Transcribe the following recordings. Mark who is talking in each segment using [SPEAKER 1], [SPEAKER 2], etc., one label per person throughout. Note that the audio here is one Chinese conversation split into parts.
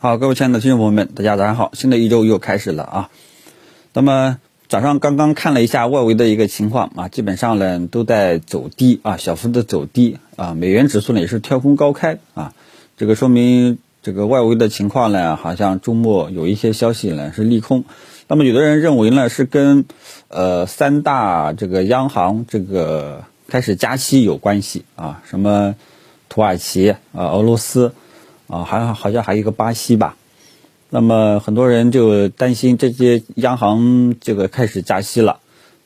[SPEAKER 1] 好，各位亲爱的听众朋友们，大家早上好！新的一周又开始了啊。那么早上刚刚看了一下外围的一个情况啊，基本上呢都在走低啊，小幅的走低啊。美元指数呢也是跳空高开啊，这个说明这个外围的情况呢，好像周末有一些消息呢是利空。那么有的人认为呢是跟呃三大这个央行这个开始加息有关系啊，什么土耳其啊、俄罗斯。啊，还好像还有一个巴西吧，那么很多人就担心这些央行这个开始加息了，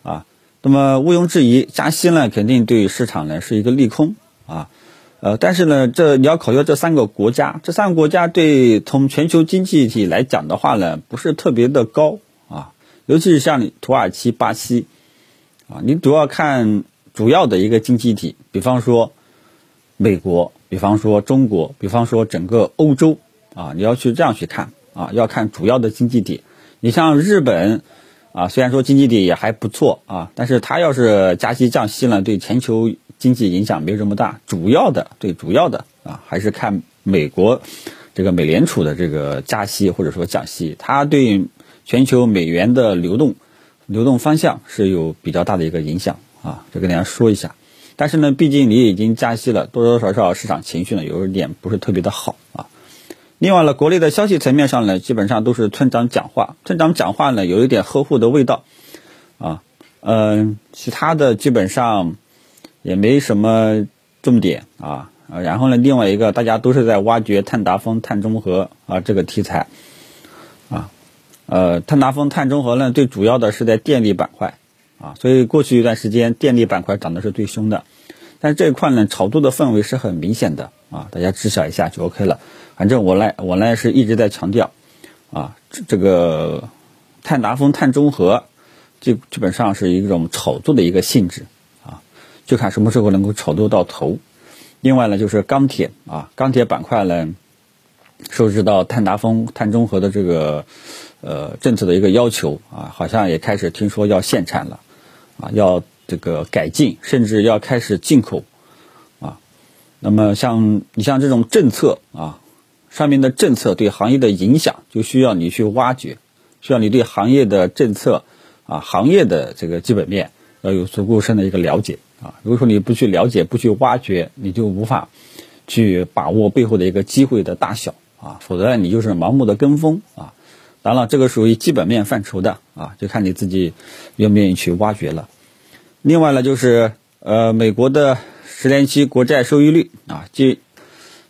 [SPEAKER 1] 啊，那么毋庸置疑，加息呢肯定对市场呢是一个利空啊，呃，但是呢，这你要考虑这三个国家，这三个国家对从全球经济体来讲的话呢，不是特别的高啊，尤其是像土耳其、巴西，啊，你主要看主要的一个经济体，比方说美国。比方说中国，比方说整个欧洲啊，你要去这样去看啊，要看主要的经济体。你像日本啊，虽然说经济体也还不错啊，但是它要是加息降息呢，对全球经济影响没有这么大。主要的对主要的啊，还是看美国这个美联储的这个加息或者说降息，它对全球美元的流动流动方向是有比较大的一个影响啊，这跟大家说一下。但是呢，毕竟你已经加息了，多多少少市场情绪呢有一点不是特别的好啊。另外呢，国内的消息层面上呢，基本上都是村长讲话，村长讲话呢有一点呵护的味道啊。嗯，其他的基本上也没什么重点啊。然后呢，另外一个大家都是在挖掘碳达峰、碳中和啊这个题材啊。呃，碳达峰、碳中和呢，最主要的是在电力板块。啊，所以过去一段时间电力板块涨的是最凶的，但是这一块呢，炒作的氛围是很明显的啊，大家知晓一下就 OK 了。反正我呢，我呢是一直在强调，啊，这个碳达峰、碳中和，基基本上是一种炒作的一个性质啊，就看什么时候能够炒作到头。另外呢，就是钢铁啊，钢铁板块呢，受制到碳达峰、碳中和的这个呃政策的一个要求啊，好像也开始听说要限产了。啊，要这个改进，甚至要开始进口，啊，那么像你像这种政策啊，上面的政策对行业的影响，就需要你去挖掘，需要你对行业的政策啊，行业的这个基本面要有足够深的一个了解啊。如果说你不去了解，不去挖掘，你就无法去把握背后的一个机会的大小啊，否则你就是盲目的跟风啊。当然了，这个属于基本面范畴的啊，就看你自己愿不愿意去挖掘了。另外呢，就是呃，美国的十年期国债收益率啊，即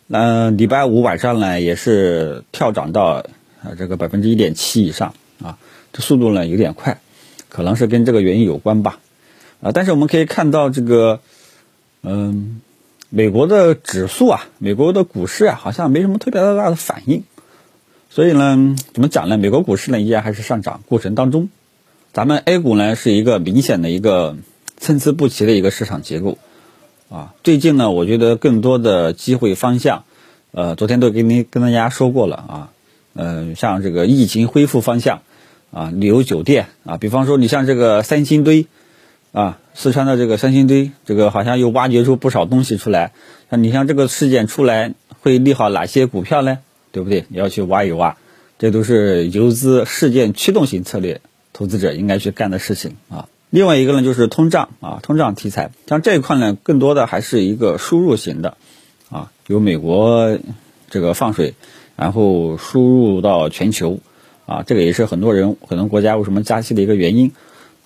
[SPEAKER 1] 嗯，礼拜五晚上呢也是跳涨到啊这个百分之一点七以上啊，这速度呢有点快，可能是跟这个原因有关吧啊。但是我们可以看到这个嗯，美国的指数啊，美国的股市啊，好像没什么特别大的反应。所以呢，怎么讲呢？美国股市呢依然还是上涨过程当中，咱们 A 股呢是一个明显的一个参差不齐的一个市场结构，啊，最近呢，我觉得更多的机会方向，呃，昨天都跟您跟大家说过了啊，嗯，像这个疫情恢复方向，啊，旅游酒店啊，比方说你像这个三星堆，啊，四川的这个三星堆，这个好像又挖掘出不少东西出来，那你像这个事件出来会利好哪些股票呢？对不对？你要去挖一挖，这都是游资事件驱动型策略投资者应该去干的事情啊。另外一个呢，就是通胀啊，通胀题材，像这一块呢，更多的还是一个输入型的啊，由美国这个放水，然后输入到全球啊，这个也是很多人很多国家为什么加息的一个原因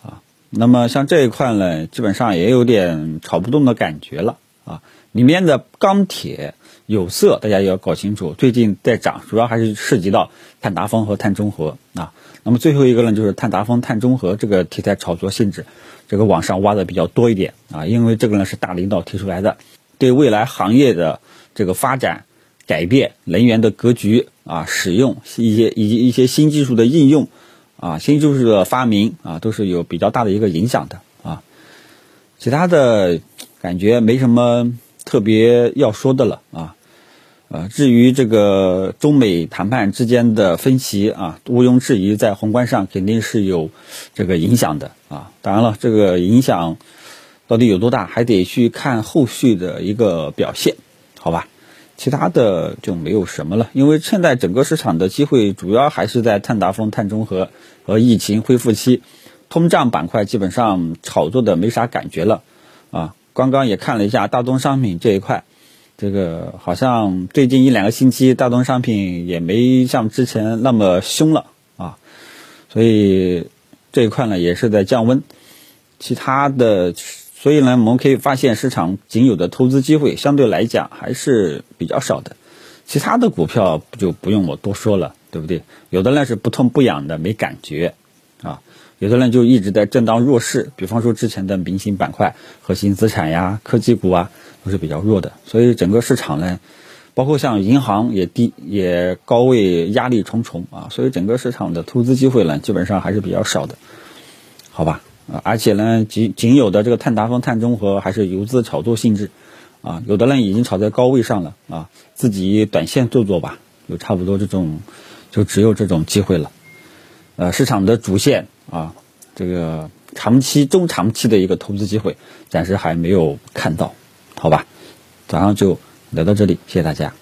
[SPEAKER 1] 啊。那么像这一块呢，基本上也有点炒不动的感觉了啊，里面的钢铁。有色，大家也要搞清楚，最近在涨，主要还是涉及到碳达峰和碳中和啊。那么最后一个呢，就是碳达峰、碳中和这个题材炒作性质，这个网上挖的比较多一点啊，因为这个呢是大领导提出来的，对未来行业的这个发展、改变、能源的格局啊、使用一些以及一些新技术的应用啊、新技术的发明啊，都是有比较大的一个影响的啊。其他的感觉没什么特别要说的了啊。呃，至于这个中美谈判之间的分歧啊，毋庸置疑，在宏观上肯定是有这个影响的啊。当然了，这个影响到底有多大，还得去看后续的一个表现，好吧？其他的就没有什么了。因为现在整个市场的机会主要还是在碳达峰、碳中和和疫情恢复期，通胀板块基本上炒作的没啥感觉了。刚刚也看了一下大宗商品这一块，这个好像最近一两个星期大宗商品也没像之前那么凶了啊，所以这一块呢也是在降温。其他的，所以呢我们可以发现市场仅有的投资机会相对来讲还是比较少的。其他的股票就不用我多说了，对不对？有的呢是不痛不痒的，没感觉啊。有的人就一直在震荡弱势，比方说之前的明星板块、核心资产呀、科技股啊，都是比较弱的。所以整个市场呢，包括像银行也低也高位压力重重啊，所以整个市场的投资机会呢，基本上还是比较少的，好吧？啊，而且呢，仅仅有的这个碳达峰、碳中和还是游资炒作性质啊，有的人已经炒在高位上了啊，自己短线做做吧，就差不多这种，就只有这种机会了。呃，市场的主线啊，这个长期、中长期的一个投资机会，暂时还没有看到，好吧？早上就聊到这里，谢谢大家。